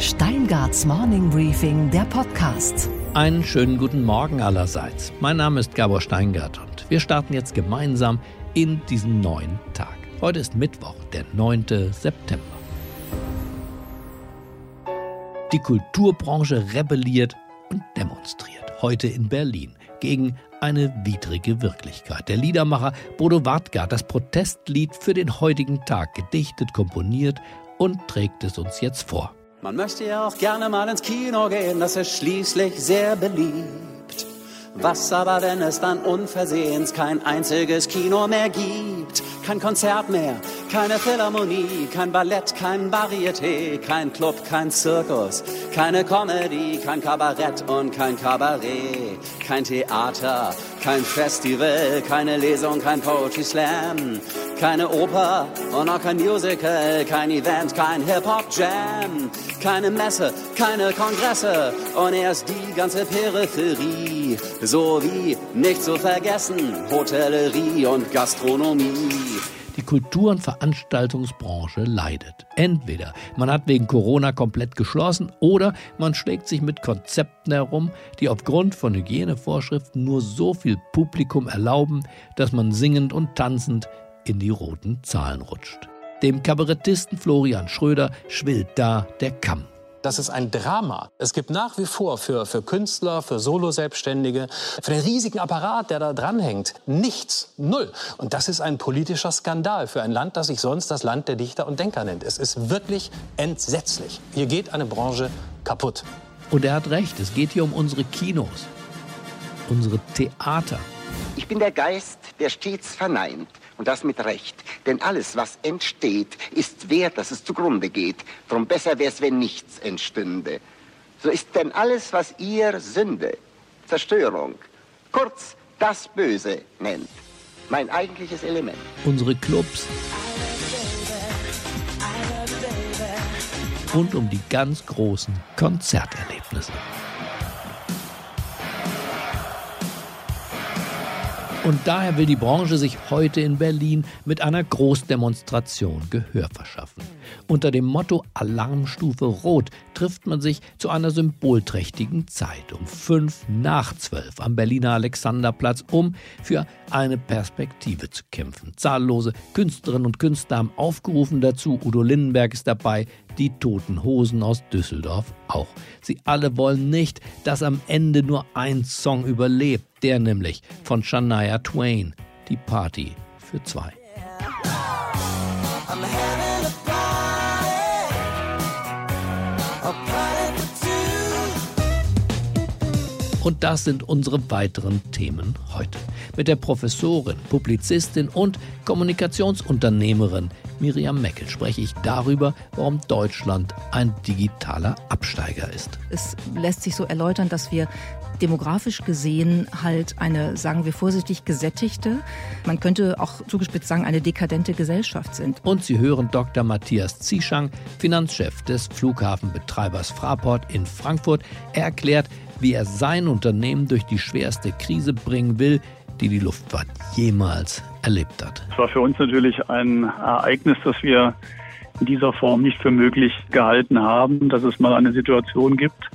Steingarts Morning Briefing, der Podcast. Einen schönen guten Morgen allerseits. Mein Name ist Gabor Steingart und wir starten jetzt gemeinsam in diesen neuen Tag. Heute ist Mittwoch, der 9. September. Die Kulturbranche rebelliert und demonstriert. Heute in Berlin gegen eine widrige Wirklichkeit. Der Liedermacher Bodo Wartgart, das Protestlied für den heutigen Tag, gedichtet, komponiert und trägt es uns jetzt vor. Man möchte ja auch gerne mal ins Kino gehen, das ist schließlich sehr beliebt. Was aber, wenn es dann unversehens kein einziges Kino mehr gibt? Kein Konzert mehr, keine Philharmonie, kein Ballett, kein Varieté, kein Club, kein Zirkus, keine Comedy, kein Kabarett und kein Kabarett, kein Theater, kein Festival, keine Lesung, kein Poetry Slam, keine Oper und auch kein Musical, kein Event, kein Hip-Hop-Jam, keine Messe, keine Kongresse und erst die ganze Peripherie, sowie nicht zu vergessen Hotellerie und Gastronomie. Die Kultur- und Veranstaltungsbranche leidet. Entweder man hat wegen Corona komplett geschlossen oder man schlägt sich mit Konzepten herum, die aufgrund von Hygienevorschriften nur so viel Publikum erlauben, dass man singend und tanzend in die roten Zahlen rutscht. Dem Kabarettisten Florian Schröder schwillt da der Kamm. Das ist ein Drama. Es gibt nach wie vor für, für Künstler, für Solo-Selbstständige, für den riesigen Apparat, der da dranhängt, nichts, null. Und das ist ein politischer Skandal für ein Land, das sich sonst das Land der Dichter und Denker nennt. Es ist wirklich entsetzlich. Hier geht eine Branche kaputt. Und er hat recht, es geht hier um unsere Kinos, unsere Theater. Ich bin der Geist, der stets verneint. Und das mit Recht. Denn alles, was entsteht, ist wert, dass es zugrunde geht. Drum besser wär's, wenn nichts entstünde. So ist denn alles, was ihr Sünde, Zerstörung, kurz das Böse nennt, mein eigentliches Element. Unsere Clubs. Und um die ganz großen Konzerterlebnisse. Und daher will die Branche sich heute in Berlin mit einer Großdemonstration Gehör verschaffen. Unter dem Motto Alarmstufe Rot trifft man sich zu einer symbolträchtigen Zeit um fünf nach zwölf am Berliner Alexanderplatz, um für eine Perspektive zu kämpfen. Zahllose Künstlerinnen und Künstler haben aufgerufen dazu. Udo Lindenberg ist dabei, die Toten Hosen aus Düsseldorf auch. Sie alle wollen nicht, dass am Ende nur ein Song überlebt, der nämlich von Shania Twain, die Party für zwei. Und das sind unsere weiteren Themen heute. Mit der Professorin, Publizistin und Kommunikationsunternehmerin Miriam Meckel spreche ich darüber, warum Deutschland ein digitaler Absteiger ist. Es lässt sich so erläutern, dass wir demografisch gesehen halt eine, sagen wir vorsichtig, gesättigte, man könnte auch zugespitzt sagen, eine dekadente Gesellschaft sind. Und Sie hören Dr. Matthias Zieschang, Finanzchef des Flughafenbetreibers Fraport in Frankfurt. Er erklärt, wie er sein Unternehmen durch die schwerste Krise bringen will, die die Luftfahrt jemals erlebt hat. Es war für uns natürlich ein Ereignis, das wir in dieser Form nicht für möglich gehalten haben, dass es mal eine Situation gibt,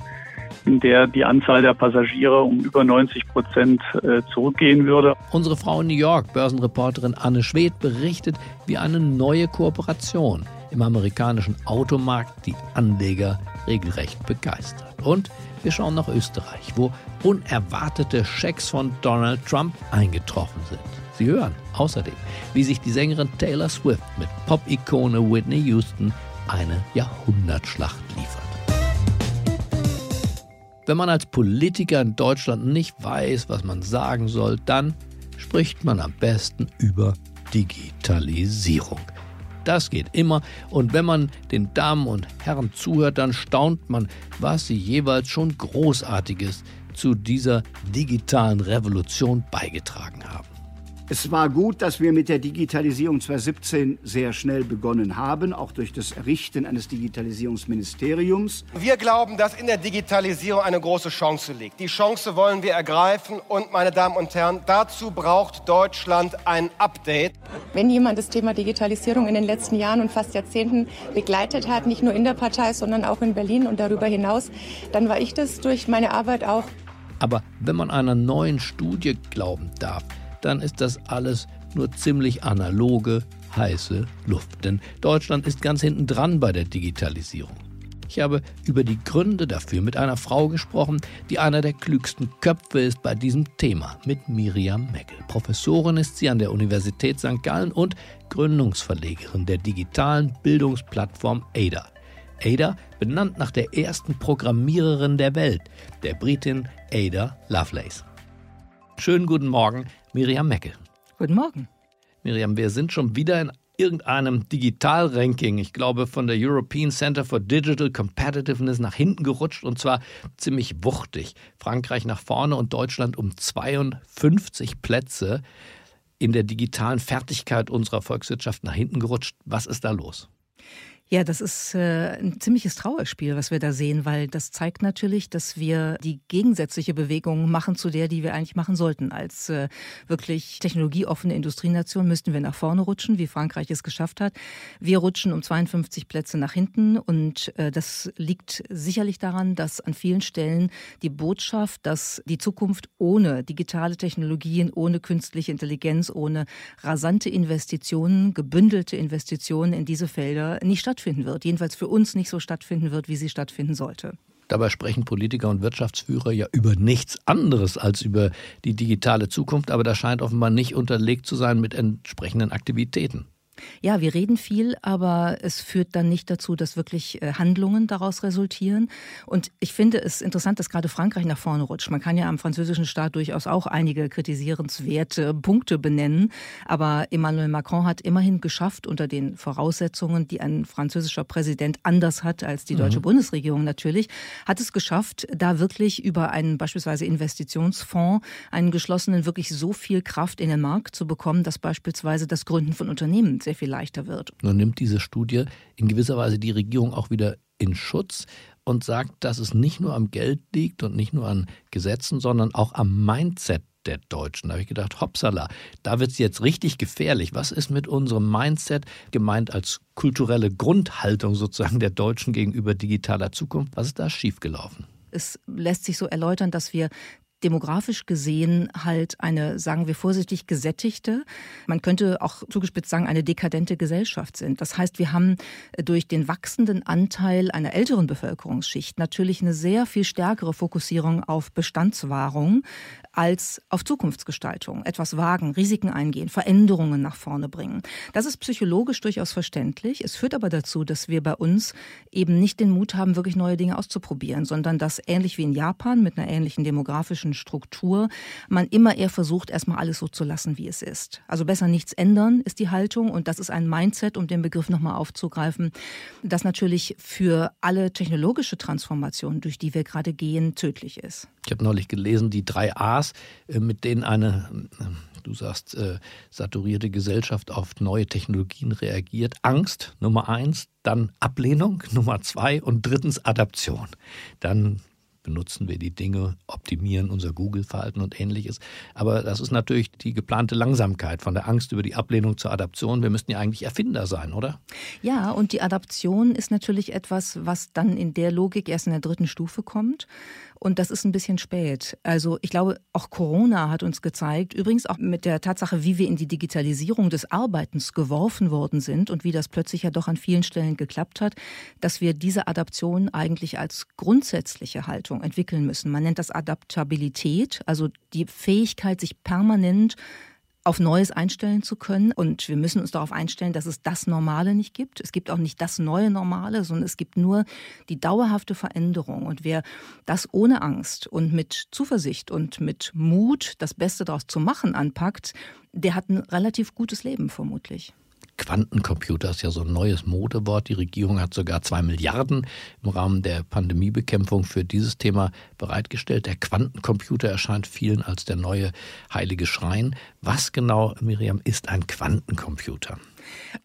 in der die Anzahl der Passagiere um über 90 Prozent äh, zurückgehen würde. Unsere Frau in New York, Börsenreporterin Anne Schwedt, berichtet, wie eine neue Kooperation im amerikanischen Automarkt die Anleger regelrecht begeistert. Und wir schauen nach Österreich, wo unerwartete Schecks von Donald Trump eingetroffen sind. Sie hören außerdem, wie sich die Sängerin Taylor Swift mit Pop-Ikone Whitney Houston eine Jahrhundertschlacht liefert. Wenn man als Politiker in Deutschland nicht weiß, was man sagen soll, dann spricht man am besten über Digitalisierung. Das geht immer und wenn man den Damen und Herren zuhört, dann staunt man, was sie jeweils schon Großartiges zu dieser digitalen Revolution beigetragen haben. Es war gut, dass wir mit der Digitalisierung 2017 sehr schnell begonnen haben, auch durch das Errichten eines Digitalisierungsministeriums. Wir glauben, dass in der Digitalisierung eine große Chance liegt. Die Chance wollen wir ergreifen und, meine Damen und Herren, dazu braucht Deutschland ein Update. Wenn jemand das Thema Digitalisierung in den letzten Jahren und fast Jahrzehnten begleitet hat, nicht nur in der Partei, sondern auch in Berlin und darüber hinaus, dann war ich das durch meine Arbeit auch. Aber wenn man einer neuen Studie glauben darf, dann ist das alles nur ziemlich analoge, heiße Luft. Denn Deutschland ist ganz hinten dran bei der Digitalisierung. Ich habe über die Gründe dafür mit einer Frau gesprochen, die einer der klügsten Köpfe ist bei diesem Thema, mit Miriam Meckel. Professorin ist sie an der Universität St. Gallen und Gründungsverlegerin der digitalen Bildungsplattform ADA. ADA benannt nach der ersten Programmiererin der Welt, der Britin Ada Lovelace. Schönen guten Morgen, Miriam Meckel. Guten Morgen. Miriam, wir sind schon wieder in irgendeinem Digitalranking, ich glaube von der European Center for Digital Competitiveness nach hinten gerutscht und zwar ziemlich wuchtig. Frankreich nach vorne und Deutschland um 52 Plätze in der digitalen Fertigkeit unserer Volkswirtschaft nach hinten gerutscht. Was ist da los? Ja, das ist äh, ein ziemliches Trauerspiel, was wir da sehen, weil das zeigt natürlich, dass wir die gegensätzliche Bewegung machen zu der, die wir eigentlich machen sollten. Als äh, wirklich technologieoffene Industrienation müssten wir nach vorne rutschen, wie Frankreich es geschafft hat. Wir rutschen um 52 Plätze nach hinten und äh, das liegt sicherlich daran, dass an vielen Stellen die Botschaft, dass die Zukunft ohne digitale Technologien, ohne künstliche Intelligenz, ohne rasante Investitionen, gebündelte Investitionen in diese Felder nicht stattfindet stattfinden wird, jedenfalls für uns nicht so stattfinden wird, wie sie stattfinden sollte. Dabei sprechen Politiker und Wirtschaftsführer ja über nichts anderes als über die digitale Zukunft, aber das scheint offenbar nicht unterlegt zu sein mit entsprechenden Aktivitäten. Ja, wir reden viel, aber es führt dann nicht dazu, dass wirklich äh, Handlungen daraus resultieren. Und ich finde es interessant, dass gerade Frankreich nach vorne rutscht. Man kann ja am französischen Staat durchaus auch einige kritisierenswerte Punkte benennen. Aber Emmanuel Macron hat immerhin geschafft, unter den Voraussetzungen, die ein französischer Präsident anders hat als die deutsche mhm. Bundesregierung natürlich, hat es geschafft, da wirklich über einen beispielsweise Investitionsfonds, einen geschlossenen, wirklich so viel Kraft in den Markt zu bekommen, dass beispielsweise das Gründen von Unternehmen sehr viel leichter wird. Nun nimmt diese Studie in gewisser Weise die Regierung auch wieder in Schutz und sagt, dass es nicht nur am Geld liegt und nicht nur an Gesetzen, sondern auch am Mindset der Deutschen. Da habe ich gedacht, hoppsala, da wird es jetzt richtig gefährlich. Was ist mit unserem Mindset gemeint als kulturelle Grundhaltung sozusagen der Deutschen gegenüber digitaler Zukunft? Was ist da schiefgelaufen? Es lässt sich so erläutern, dass wir demografisch gesehen halt eine, sagen wir vorsichtig, gesättigte, man könnte auch zugespitzt sagen, eine dekadente Gesellschaft sind. Das heißt, wir haben durch den wachsenden Anteil einer älteren Bevölkerungsschicht natürlich eine sehr viel stärkere Fokussierung auf Bestandswahrung als auf Zukunftsgestaltung. Etwas wagen, Risiken eingehen, Veränderungen nach vorne bringen. Das ist psychologisch durchaus verständlich. Es führt aber dazu, dass wir bei uns eben nicht den Mut haben, wirklich neue Dinge auszuprobieren, sondern dass ähnlich wie in Japan mit einer ähnlichen demografischen Struktur man immer eher versucht, erstmal alles so zu lassen, wie es ist. Also besser nichts ändern ist die Haltung und das ist ein Mindset, um den Begriff nochmal aufzugreifen, das natürlich für alle technologische Transformationen, durch die wir gerade gehen, tödlich ist. Ich habe neulich gelesen, die drei A's, äh, mit denen eine, äh, du sagst, äh, saturierte Gesellschaft auf neue Technologien reagiert. Angst, Nummer eins, dann Ablehnung, Nummer zwei und drittens Adaption. Dann benutzen wir die Dinge, optimieren unser Google-Verhalten und ähnliches. Aber das ist natürlich die geplante Langsamkeit von der Angst über die Ablehnung zur Adaption. Wir müssten ja eigentlich Erfinder sein, oder? Ja, und die Adaption ist natürlich etwas, was dann in der Logik erst in der dritten Stufe kommt. Und das ist ein bisschen spät. Also ich glaube, auch Corona hat uns gezeigt, übrigens auch mit der Tatsache, wie wir in die Digitalisierung des Arbeitens geworfen worden sind und wie das plötzlich ja doch an vielen Stellen geklappt hat, dass wir diese Adaption eigentlich als grundsätzliche Haltung entwickeln müssen. Man nennt das Adaptabilität, also die Fähigkeit, sich permanent auf Neues einstellen zu können. Und wir müssen uns darauf einstellen, dass es das Normale nicht gibt. Es gibt auch nicht das neue Normale, sondern es gibt nur die dauerhafte Veränderung. Und wer das ohne Angst und mit Zuversicht und mit Mut, das Beste daraus zu machen, anpackt, der hat ein relativ gutes Leben vermutlich. Quantencomputer ist ja so ein neues Modewort. Die Regierung hat sogar zwei Milliarden im Rahmen der Pandemiebekämpfung für dieses Thema bereitgestellt. Der Quantencomputer erscheint vielen als der neue heilige Schrein. Was genau, Miriam, ist ein Quantencomputer?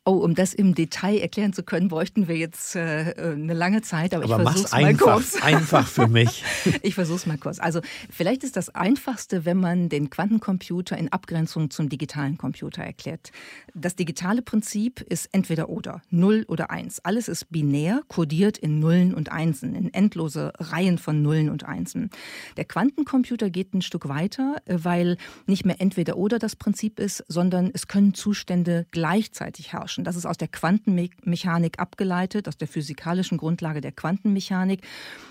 Oh, um das im Detail erklären zu können, bräuchten wir jetzt äh, eine lange Zeit. Aber, aber ich versuch's mal einfach, kurz. einfach für mich. ich versuch's mal kurz. Also vielleicht ist das Einfachste, wenn man den Quantencomputer in Abgrenzung zum digitalen Computer erklärt. Das digitale Prinzip ist entweder oder, Null oder Eins. Alles ist binär, kodiert in Nullen und Einsen, in endlose Reihen von Nullen und Einsen. Der Quantencomputer geht ein Stück weiter, weil nicht mehr entweder oder das Prinzip ist, sondern es können Zustände gleichzeitig herrschen. Das ist aus der Quantenmechanik abgeleitet, aus der physikalischen Grundlage der Quantenmechanik,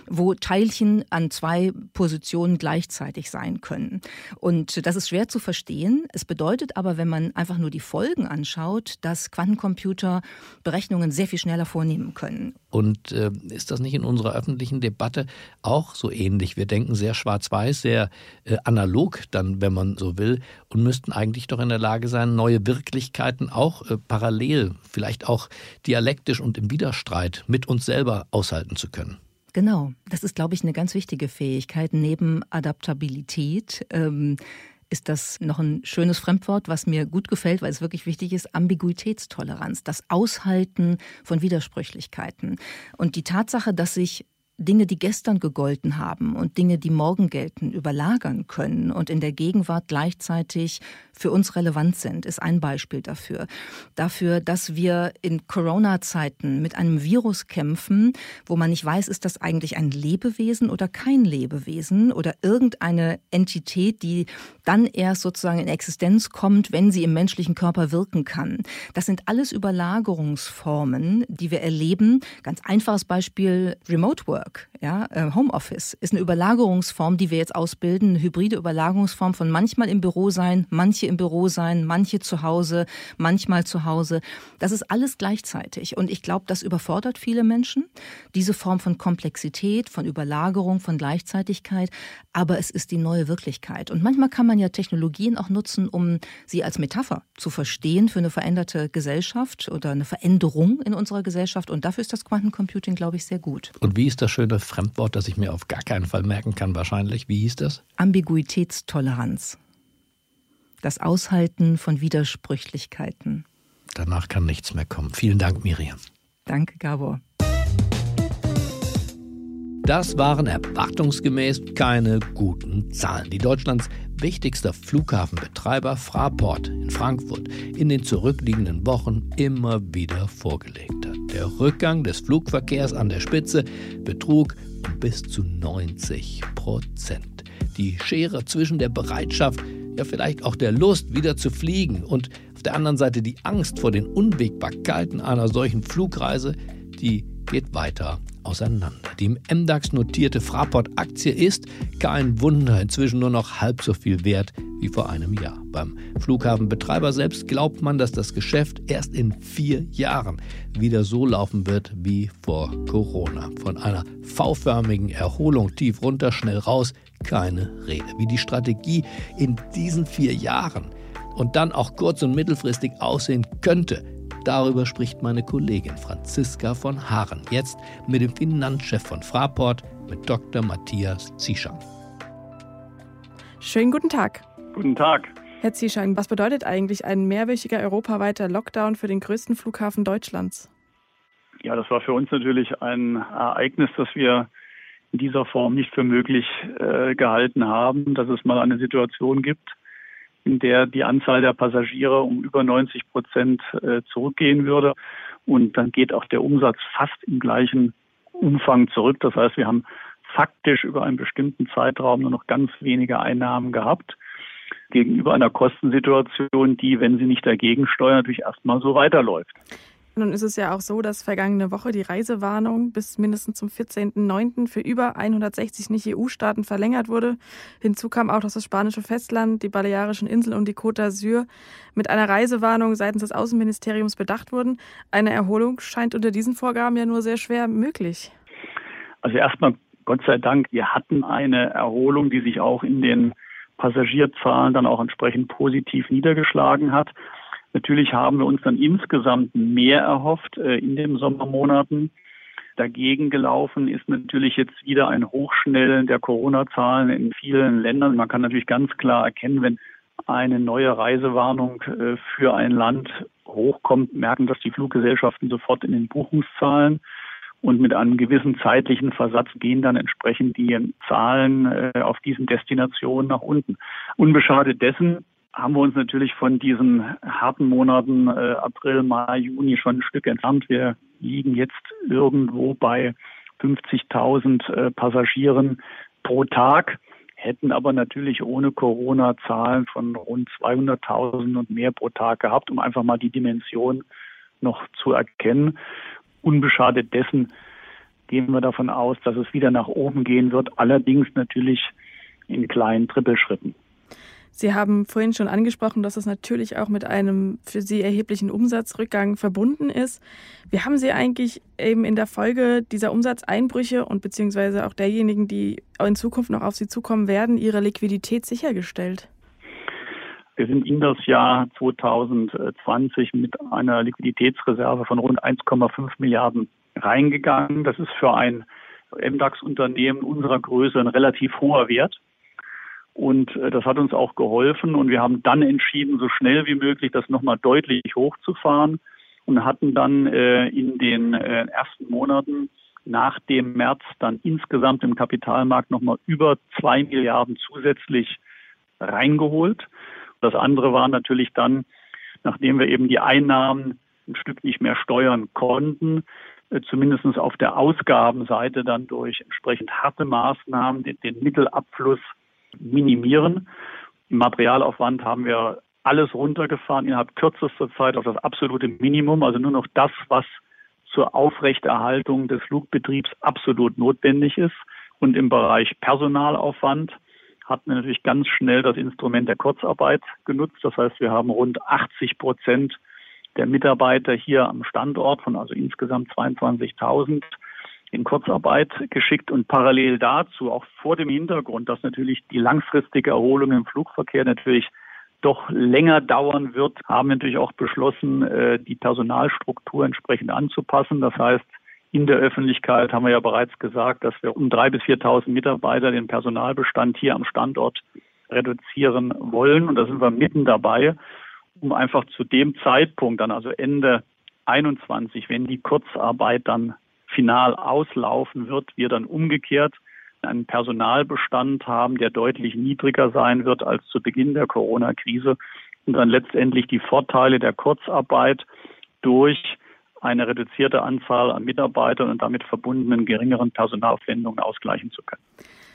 wo Teilchen an zwei Positionen gleichzeitig sein können. Und das ist schwer zu verstehen. Es bedeutet aber, wenn man einfach nur die Folgen anschaut, dass Quantencomputer Berechnungen sehr viel schneller vornehmen können. Und äh, ist das nicht in unserer öffentlichen Debatte auch so ähnlich? Wir denken sehr schwarz-weiß, sehr äh, analog dann, wenn man so will, und müssten eigentlich doch in der Lage sein, neue Wirklichkeiten auch äh, parallel, vielleicht auch dialektisch und im Widerstreit mit uns selber aushalten zu können. Genau, das ist, glaube ich, eine ganz wichtige Fähigkeit neben Adaptabilität. Ähm, ist das noch ein schönes Fremdwort, was mir gut gefällt, weil es wirklich wichtig ist, Ambiguitätstoleranz, das Aushalten von Widersprüchlichkeiten. Und die Tatsache, dass sich Dinge, die gestern gegolten haben und Dinge, die morgen gelten, überlagern können und in der Gegenwart gleichzeitig für uns relevant sind, ist ein Beispiel dafür. Dafür, dass wir in Corona-Zeiten mit einem Virus kämpfen, wo man nicht weiß, ist das eigentlich ein Lebewesen oder kein Lebewesen oder irgendeine Entität, die dann erst sozusagen in Existenz kommt, wenn sie im menschlichen Körper wirken kann. Das sind alles Überlagerungsformen, die wir erleben. Ganz einfaches Beispiel Remote Work. Work, ja, äh, Homeoffice, ist eine Überlagerungsform, die wir jetzt ausbilden, eine hybride Überlagerungsform von manchmal im Büro sein, manche im Büro sein, manche zu Hause, manchmal zu Hause. Das ist alles gleichzeitig. Und ich glaube, das überfordert viele Menschen, diese Form von Komplexität, von Überlagerung, von Gleichzeitigkeit. Aber es ist die neue Wirklichkeit. Und manchmal kann man ja Technologien auch nutzen, um sie als Metapher zu verstehen für eine veränderte Gesellschaft oder eine Veränderung in unserer Gesellschaft. Und dafür ist das Quantencomputing, glaube ich, sehr gut. Und wie ist das schöne Fremdwort, das ich mir auf gar keinen Fall merken kann, wahrscheinlich. Wie hieß das? Ambiguitätstoleranz. Das Aushalten von Widersprüchlichkeiten. Danach kann nichts mehr kommen. Vielen Dank, Miriam. Danke, Gabor. Das waren erwartungsgemäß keine guten Zahlen, die Deutschlands wichtigster Flughafenbetreiber Fraport in Frankfurt in den zurückliegenden Wochen immer wieder vorgelegt. Der Rückgang des Flugverkehrs an der Spitze betrug bis zu 90 Prozent. Die Schere zwischen der Bereitschaft, ja vielleicht auch der Lust, wieder zu fliegen und auf der anderen Seite die Angst vor den Unwägbarkeiten einer solchen Flugreise, die geht weiter auseinander. Die im MDAX notierte Fraport-Aktie ist, kein Wunder, inzwischen nur noch halb so viel wert wie vor einem Jahr. Beim Flughafenbetreiber selbst glaubt man, dass das Geschäft erst in vier Jahren wieder so laufen wird wie vor Corona. Von einer V-förmigen Erholung tief runter, schnell raus, keine Rede. Wie die Strategie in diesen vier Jahren und dann auch kurz- und mittelfristig aussehen könnte, Darüber spricht meine Kollegin Franziska von Haaren jetzt mit dem Finanzchef von Fraport, mit Dr. Matthias Zieschang. Schönen guten Tag. Guten Tag. Herr Zieschang, was bedeutet eigentlich ein mehrwöchiger europaweiter Lockdown für den größten Flughafen Deutschlands? Ja, das war für uns natürlich ein Ereignis, das wir in dieser Form nicht für möglich äh, gehalten haben, dass es mal eine Situation gibt, in der die Anzahl der Passagiere um über 90 Prozent äh, zurückgehen würde. Und dann geht auch der Umsatz fast im gleichen Umfang zurück. Das heißt, wir haben faktisch über einen bestimmten Zeitraum nur noch ganz wenige Einnahmen gehabt gegenüber einer Kostensituation, die, wenn sie nicht dagegen steuert, natürlich erstmal so weiterläuft. Nun ist es ja auch so, dass vergangene Woche die Reisewarnung bis mindestens zum 14.09. für über 160 Nicht-EU-Staaten verlängert wurde. Hinzu kam auch, dass das spanische Festland, die Balearischen Inseln und die Côte d'Azur mit einer Reisewarnung seitens des Außenministeriums bedacht wurden. Eine Erholung scheint unter diesen Vorgaben ja nur sehr schwer möglich. Also erstmal Gott sei Dank, wir hatten eine Erholung, die sich auch in den Passagierzahlen dann auch entsprechend positiv niedergeschlagen hat. Natürlich haben wir uns dann insgesamt mehr erhofft äh, in den Sommermonaten. Dagegen gelaufen ist natürlich jetzt wieder ein Hochschnellen der Corona-Zahlen in vielen Ländern. Man kann natürlich ganz klar erkennen, wenn eine neue Reisewarnung äh, für ein Land hochkommt, merken das die Fluggesellschaften sofort in den Buchungszahlen. Und mit einem gewissen zeitlichen Versatz gehen dann entsprechend die Zahlen äh, auf diesen Destinationen nach unten. Unbeschadet dessen haben wir uns natürlich von diesen harten Monaten äh, April, Mai, Juni schon ein Stück entfernt. Wir liegen jetzt irgendwo bei 50.000 äh, Passagieren pro Tag, hätten aber natürlich ohne Corona Zahlen von rund 200.000 und mehr pro Tag gehabt, um einfach mal die Dimension noch zu erkennen. Unbeschadet dessen gehen wir davon aus, dass es wieder nach oben gehen wird, allerdings natürlich in kleinen Trippelschritten. Sie haben vorhin schon angesprochen, dass es natürlich auch mit einem für Sie erheblichen Umsatzrückgang verbunden ist. Wie haben Sie eigentlich eben in der Folge dieser Umsatzeinbrüche und beziehungsweise auch derjenigen, die in Zukunft noch auf Sie zukommen werden, Ihre Liquidität sichergestellt? Wir sind in das Jahr 2020 mit einer Liquiditätsreserve von rund 1,5 Milliarden reingegangen. Das ist für ein MDAX-Unternehmen unserer Größe ein relativ hoher Wert. Und äh, das hat uns auch geholfen. Und wir haben dann entschieden, so schnell wie möglich das nochmal deutlich hochzufahren und hatten dann äh, in den äh, ersten Monaten nach dem März dann insgesamt im Kapitalmarkt nochmal über zwei Milliarden zusätzlich reingeholt. Das andere war natürlich dann, nachdem wir eben die Einnahmen ein Stück nicht mehr steuern konnten, zumindest auf der Ausgabenseite dann durch entsprechend harte Maßnahmen den, den Mittelabfluss minimieren. Im Materialaufwand haben wir alles runtergefahren innerhalb kürzester Zeit auf das absolute Minimum, also nur noch das, was zur Aufrechterhaltung des Flugbetriebs absolut notwendig ist. Und im Bereich Personalaufwand hatten wir natürlich ganz schnell das Instrument der Kurzarbeit genutzt. Das heißt, wir haben rund 80 Prozent der Mitarbeiter hier am Standort von also insgesamt 22.000 in Kurzarbeit geschickt und parallel dazu, auch vor dem Hintergrund, dass natürlich die langfristige Erholung im Flugverkehr natürlich doch länger dauern wird, haben wir natürlich auch beschlossen, äh, die Personalstruktur entsprechend anzupassen. Das heißt, in der Öffentlichkeit haben wir ja bereits gesagt, dass wir um drei bis 4.000 Mitarbeiter den Personalbestand hier am Standort reduzieren wollen. Und da sind wir mitten dabei, um einfach zu dem Zeitpunkt, dann also Ende 21, wenn die Kurzarbeit dann final auslaufen wird, wir dann umgekehrt einen Personalbestand haben, der deutlich niedriger sein wird als zu Beginn der Corona-Krise und dann letztendlich die Vorteile der Kurzarbeit durch eine reduzierte Anzahl an Mitarbeitern und damit verbundenen geringeren Personalaufwendungen ausgleichen zu können.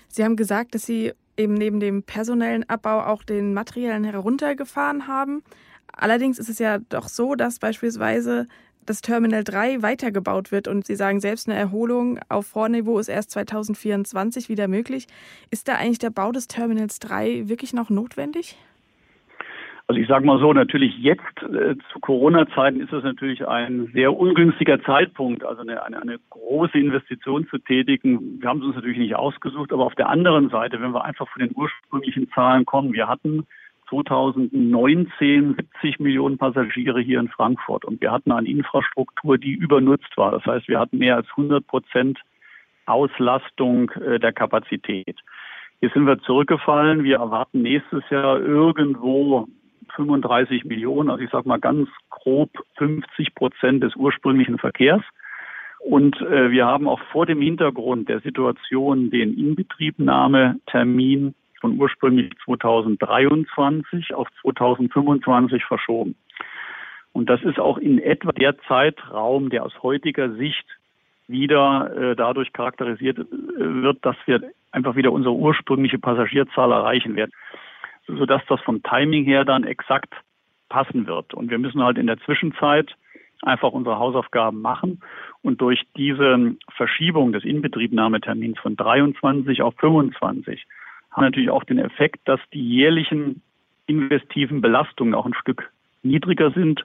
Sie haben gesagt, dass Sie eben neben dem personellen Abbau auch den materiellen heruntergefahren haben. Allerdings ist es ja doch so, dass beispielsweise das Terminal 3 weitergebaut wird und Sie sagen selbst, eine Erholung auf Vorniveau ist erst 2024 wieder möglich. Ist da eigentlich der Bau des Terminals 3 wirklich noch notwendig? Also ich sage mal so, natürlich jetzt äh, zu Corona-Zeiten ist es natürlich ein sehr ungünstiger Zeitpunkt, also eine, eine, eine große Investition zu tätigen. Wir haben es uns natürlich nicht ausgesucht, aber auf der anderen Seite, wenn wir einfach von den ursprünglichen Zahlen kommen, wir hatten 2019 70 Millionen Passagiere hier in Frankfurt und wir hatten eine Infrastruktur, die übernutzt war. Das heißt, wir hatten mehr als 100 Prozent Auslastung äh, der Kapazität. Hier sind wir zurückgefallen. Wir erwarten nächstes Jahr irgendwo 35 Millionen, also ich sage mal ganz grob 50 Prozent des ursprünglichen Verkehrs. Und äh, wir haben auch vor dem Hintergrund der Situation den Inbetriebnahmetermin von ursprünglich 2023 auf 2025 verschoben. Und das ist auch in etwa der Zeitraum, der aus heutiger Sicht wieder äh, dadurch charakterisiert äh, wird, dass wir einfach wieder unsere ursprüngliche Passagierzahl erreichen werden, sodass das vom Timing her dann exakt passen wird. Und wir müssen halt in der Zwischenzeit einfach unsere Hausaufgaben machen und durch diese Verschiebung des Inbetriebnahmetermins von 23 auf 25 haben natürlich auch den Effekt, dass die jährlichen investiven Belastungen auch ein Stück niedriger sind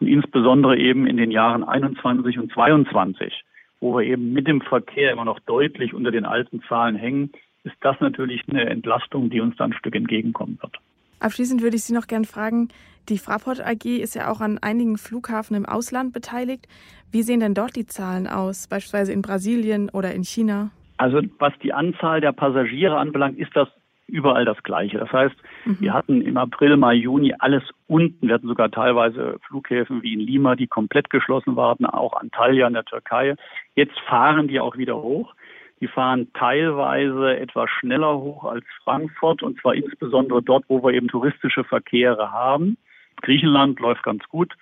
und insbesondere eben in den Jahren 21 und 22, wo wir eben mit dem Verkehr immer noch deutlich unter den alten Zahlen hängen, ist das natürlich eine Entlastung, die uns dann ein Stück entgegenkommen wird. Abschließend würde ich Sie noch gerne fragen, die Fraport AG ist ja auch an einigen Flughafen im Ausland beteiligt. Wie sehen denn dort die Zahlen aus, beispielsweise in Brasilien oder in China? Also was die Anzahl der Passagiere anbelangt, ist das überall das Gleiche. Das heißt, mhm. wir hatten im April, Mai, Juni alles unten. Wir hatten sogar teilweise Flughäfen wie in Lima, die komplett geschlossen waren, auch Antalya in der Türkei. Jetzt fahren die auch wieder hoch. Die fahren teilweise etwas schneller hoch als Frankfurt und zwar insbesondere dort, wo wir eben touristische Verkehre haben. Griechenland läuft ganz gut.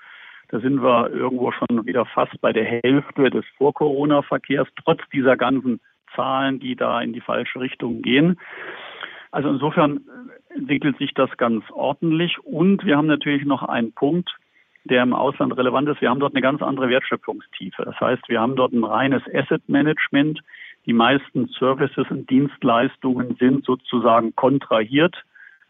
Da sind wir irgendwo schon wieder fast bei der Hälfte des Vor-Corona-Verkehrs, trotz dieser ganzen Zahlen, die da in die falsche Richtung gehen. Also insofern entwickelt sich das ganz ordentlich. Und wir haben natürlich noch einen Punkt, der im Ausland relevant ist. Wir haben dort eine ganz andere Wertschöpfungstiefe. Das heißt, wir haben dort ein reines Asset Management. Die meisten Services und Dienstleistungen sind sozusagen kontrahiert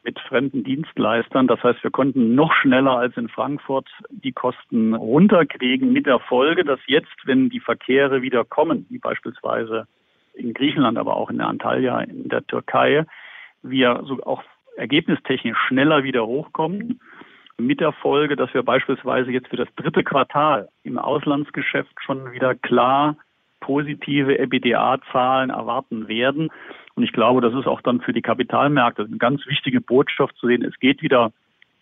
mit fremden Dienstleistern. Das heißt, wir konnten noch schneller als in Frankfurt die Kosten runterkriegen mit der Folge, dass jetzt, wenn die Verkehre wieder kommen, wie beispielsweise in Griechenland, aber auch in der Antalya in der Türkei, wir so auch ergebnistechnisch schneller wieder hochkommen. Mit der Folge, dass wir beispielsweise jetzt für das dritte Quartal im Auslandsgeschäft schon wieder klar positive EBITDA-Zahlen erwarten werden. Und ich glaube, das ist auch dann für die Kapitalmärkte eine ganz wichtige Botschaft zu sehen. Es geht wieder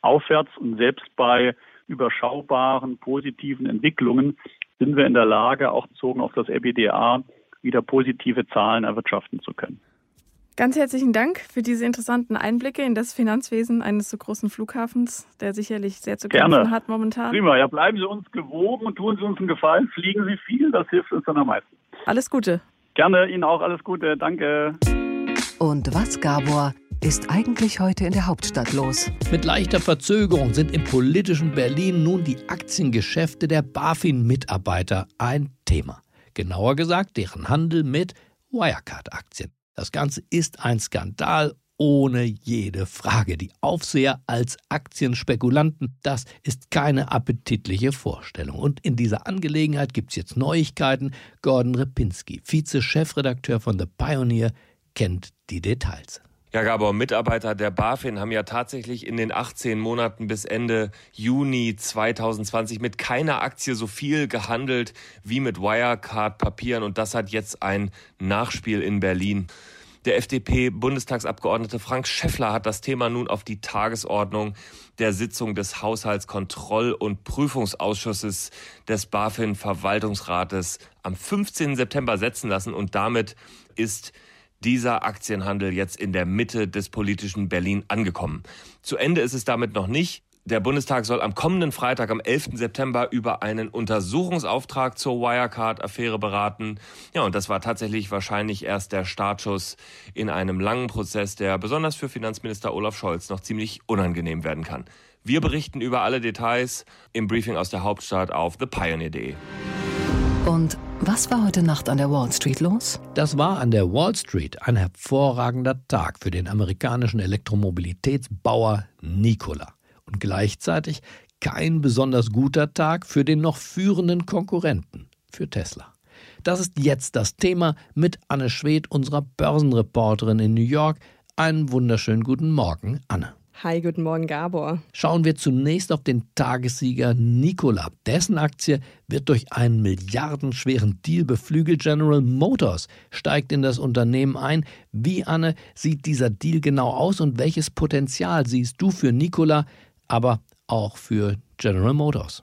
aufwärts und selbst bei überschaubaren positiven Entwicklungen sind wir in der Lage, auch bezogen auf das EBITDA, wieder positive Zahlen erwirtschaften zu können. Ganz herzlichen Dank für diese interessanten Einblicke in das Finanzwesen eines so großen Flughafens, der sicherlich sehr zu kämpfen Gerne. hat momentan. Prima, ja, bleiben Sie uns gewogen und tun Sie uns einen Gefallen. Fliegen Sie viel, das hilft uns dann am meisten. Alles Gute. Gerne, Ihnen auch alles Gute. Danke. Und was, Gabor, ist eigentlich heute in der Hauptstadt los? Mit leichter Verzögerung sind im politischen Berlin nun die Aktiengeschäfte der BaFin-Mitarbeiter ein Thema. Genauer gesagt, deren Handel mit Wirecard-Aktien. Das Ganze ist ein Skandal ohne jede Frage. Die Aufseher als Aktienspekulanten, das ist keine appetitliche Vorstellung. Und in dieser Angelegenheit gibt es jetzt Neuigkeiten. Gordon Repinski, Vize-Chefredakteur von The Pioneer, kennt die Details. Ja, Gabor, Mitarbeiter der BaFin haben ja tatsächlich in den 18 Monaten bis Ende Juni 2020 mit keiner Aktie so viel gehandelt wie mit Wirecard-Papieren und das hat jetzt ein Nachspiel in Berlin. Der FDP-Bundestagsabgeordnete Frank Schäffler hat das Thema nun auf die Tagesordnung der Sitzung des Haushaltskontroll- und Prüfungsausschusses des BaFin-Verwaltungsrates am 15. September setzen lassen und damit ist dieser Aktienhandel jetzt in der Mitte des politischen Berlin angekommen. Zu Ende ist es damit noch nicht. Der Bundestag soll am kommenden Freitag, am 11. September, über einen Untersuchungsauftrag zur Wirecard-Affäre beraten. Ja, und das war tatsächlich wahrscheinlich erst der Startschuss in einem langen Prozess, der besonders für Finanzminister Olaf Scholz noch ziemlich unangenehm werden kann. Wir berichten über alle Details im Briefing aus der Hauptstadt auf thepioneer.de. Und was war heute Nacht an der Wall Street los? Das war an der Wall Street ein hervorragender Tag für den amerikanischen Elektromobilitätsbauer Nikola und gleichzeitig kein besonders guter Tag für den noch führenden Konkurrenten, für Tesla. Das ist jetzt das Thema mit Anne Schwed, unserer Börsenreporterin in New York. Einen wunderschönen guten Morgen, Anne. Hi, guten Morgen, Gabor. Schauen wir zunächst auf den Tagessieger Nikola. Dessen Aktie wird durch einen milliardenschweren Deal beflügelt. General Motors steigt in das Unternehmen ein. Wie, Anne, sieht dieser Deal genau aus und welches Potenzial siehst du für Nikola, aber auch für General Motors?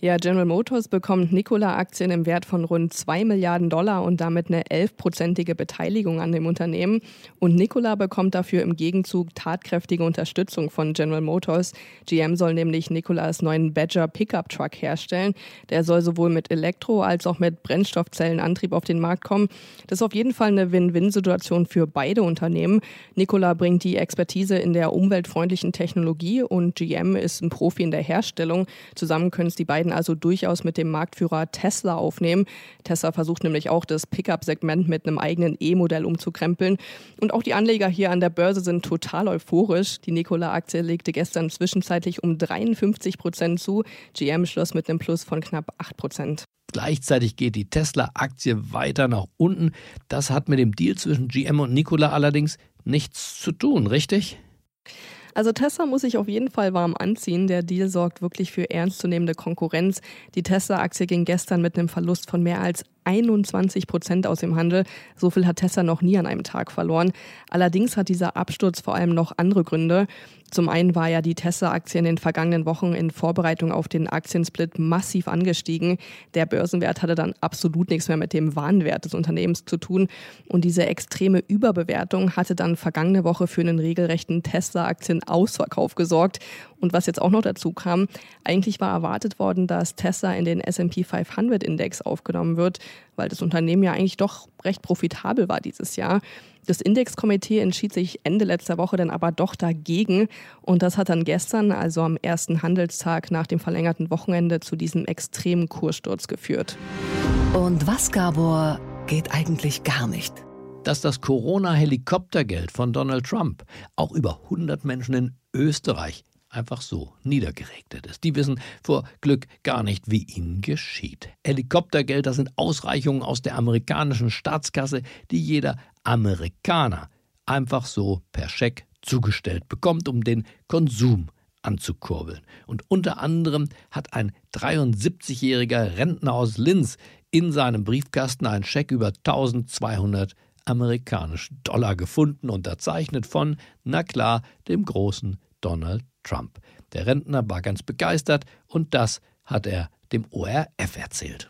Ja, General Motors bekommt Nikola-Aktien im Wert von rund 2 Milliarden Dollar und damit eine 11-prozentige Beteiligung an dem Unternehmen. Und Nikola bekommt dafür im Gegenzug tatkräftige Unterstützung von General Motors. GM soll nämlich Nikolas neuen Badger Pickup Truck herstellen. Der soll sowohl mit Elektro- als auch mit Brennstoffzellenantrieb auf den Markt kommen. Das ist auf jeden Fall eine Win-Win-Situation für beide Unternehmen. Nikola bringt die Expertise in der umweltfreundlichen Technologie und GM ist ein Profi in der Herstellung. Zusammen können es die beiden also durchaus mit dem Marktführer Tesla aufnehmen. Tesla versucht nämlich auch das Pickup-Segment mit einem eigenen E-Modell umzukrempeln. Und auch die Anleger hier an der Börse sind total euphorisch. Die Nikola-Aktie legte gestern zwischenzeitlich um 53 Prozent zu. GM schloss mit einem Plus von knapp 8 Prozent. Gleichzeitig geht die Tesla-Aktie weiter nach unten. Das hat mit dem Deal zwischen GM und Nikola allerdings nichts zu tun, richtig? Also Tesla muss sich auf jeden Fall warm anziehen. Der Deal sorgt wirklich für ernstzunehmende Konkurrenz. Die Tesla-Aktie ging gestern mit einem Verlust von mehr als 21 Prozent aus dem Handel. So viel hat Tesla noch nie an einem Tag verloren. Allerdings hat dieser Absturz vor allem noch andere Gründe. Zum einen war ja die Tesla-Aktie in den vergangenen Wochen in Vorbereitung auf den Aktiensplit massiv angestiegen. Der Börsenwert hatte dann absolut nichts mehr mit dem Warenwert des Unternehmens zu tun. Und diese extreme Überbewertung hatte dann vergangene Woche für einen regelrechten Tesla-Aktien-Ausverkauf gesorgt. Und was jetzt auch noch dazu kam, eigentlich war erwartet worden, dass Tesla in den S&P 500 Index aufgenommen wird, weil das Unternehmen ja eigentlich doch recht profitabel war dieses Jahr. Das Indexkomitee entschied sich Ende letzter Woche dann aber doch dagegen und das hat dann gestern, also am ersten Handelstag nach dem verlängerten Wochenende, zu diesem extremen Kurssturz geführt. Und was, Gabor, geht eigentlich gar nicht? Dass das Corona-Helikoptergeld von Donald Trump auch über 100 Menschen in Österreich einfach so niedergeregnet ist. Die wissen vor Glück gar nicht, wie ihnen geschieht. Helikoptergelder sind Ausreichungen aus der amerikanischen Staatskasse, die jeder Amerikaner einfach so per Scheck zugestellt bekommt, um den Konsum anzukurbeln. Und unter anderem hat ein 73-jähriger Rentner aus Linz in seinem Briefkasten einen Scheck über 1200 amerikanische Dollar gefunden, unterzeichnet von, na klar, dem großen Donald Trump. Der Rentner war ganz begeistert und das hat er dem ORF erzählt.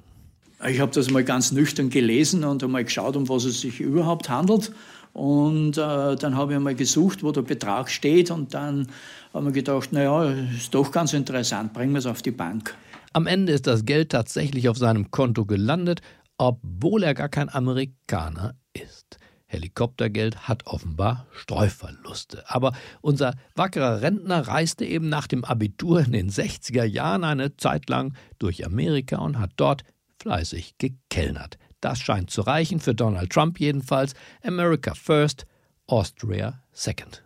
Ich habe das mal ganz nüchtern gelesen und einmal geschaut, um was es sich überhaupt handelt. Und äh, dann habe ich einmal gesucht, wo der Betrag steht und dann haben wir gedacht, naja, ist doch ganz interessant, bringen wir es auf die Bank. Am Ende ist das Geld tatsächlich auf seinem Konto gelandet, obwohl er gar kein Amerikaner ist. Helikoptergeld hat offenbar Streuverluste. Aber unser wackerer Rentner reiste eben nach dem Abitur in den 60er Jahren eine Zeit lang durch Amerika und hat dort fleißig gekellnert. Das scheint zu reichen, für Donald Trump jedenfalls. America first, Austria second.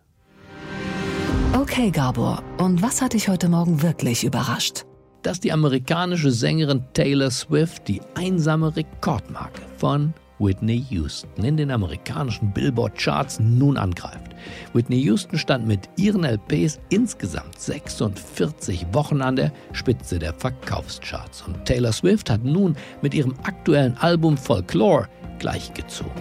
Okay, Gabor, und was hat dich heute Morgen wirklich überrascht? Dass die amerikanische Sängerin Taylor Swift die einsame Rekordmarke von Whitney Houston in den amerikanischen Billboard-Charts nun angreift. Whitney Houston stand mit ihren LPs insgesamt 46 Wochen an der Spitze der Verkaufscharts und Taylor Swift hat nun mit ihrem aktuellen Album Folklore gleichgezogen.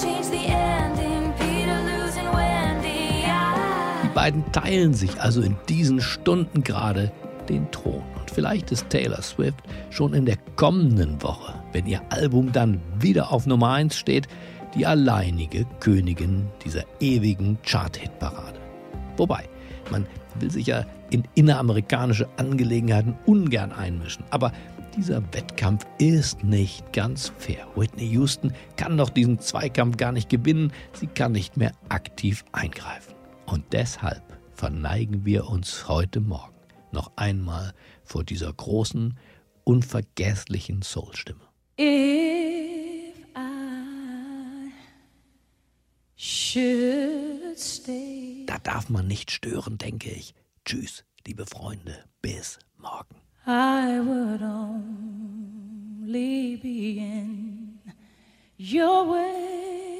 Change the beiden teilen sich also in diesen Stunden gerade den Thron. Und vielleicht ist Taylor Swift schon in der kommenden Woche, wenn ihr Album dann wieder auf Nummer 1 steht, die alleinige Königin dieser ewigen Chart-Hit-Parade. Wobei, man will sich ja in inneramerikanische Angelegenheiten ungern einmischen. Aber dieser Wettkampf ist nicht ganz fair. Whitney Houston kann doch diesen Zweikampf gar nicht gewinnen. Sie kann nicht mehr aktiv eingreifen. Und deshalb verneigen wir uns heute Morgen noch einmal vor dieser großen, unvergesslichen Soulstimme. If I should stay. Da darf man nicht stören, denke ich. Tschüss, liebe Freunde, bis morgen. I would only be in your way,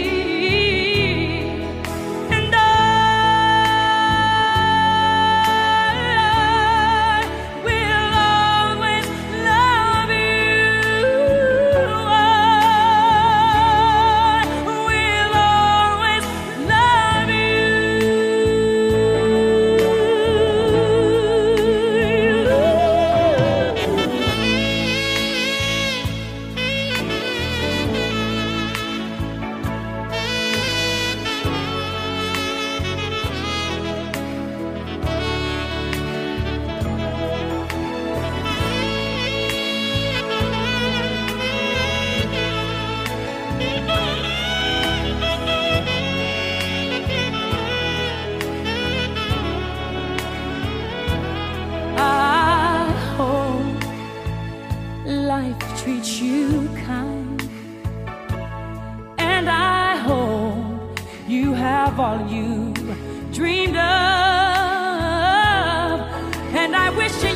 Treats you kind. And I hope you have all you dreamed of. And I wish you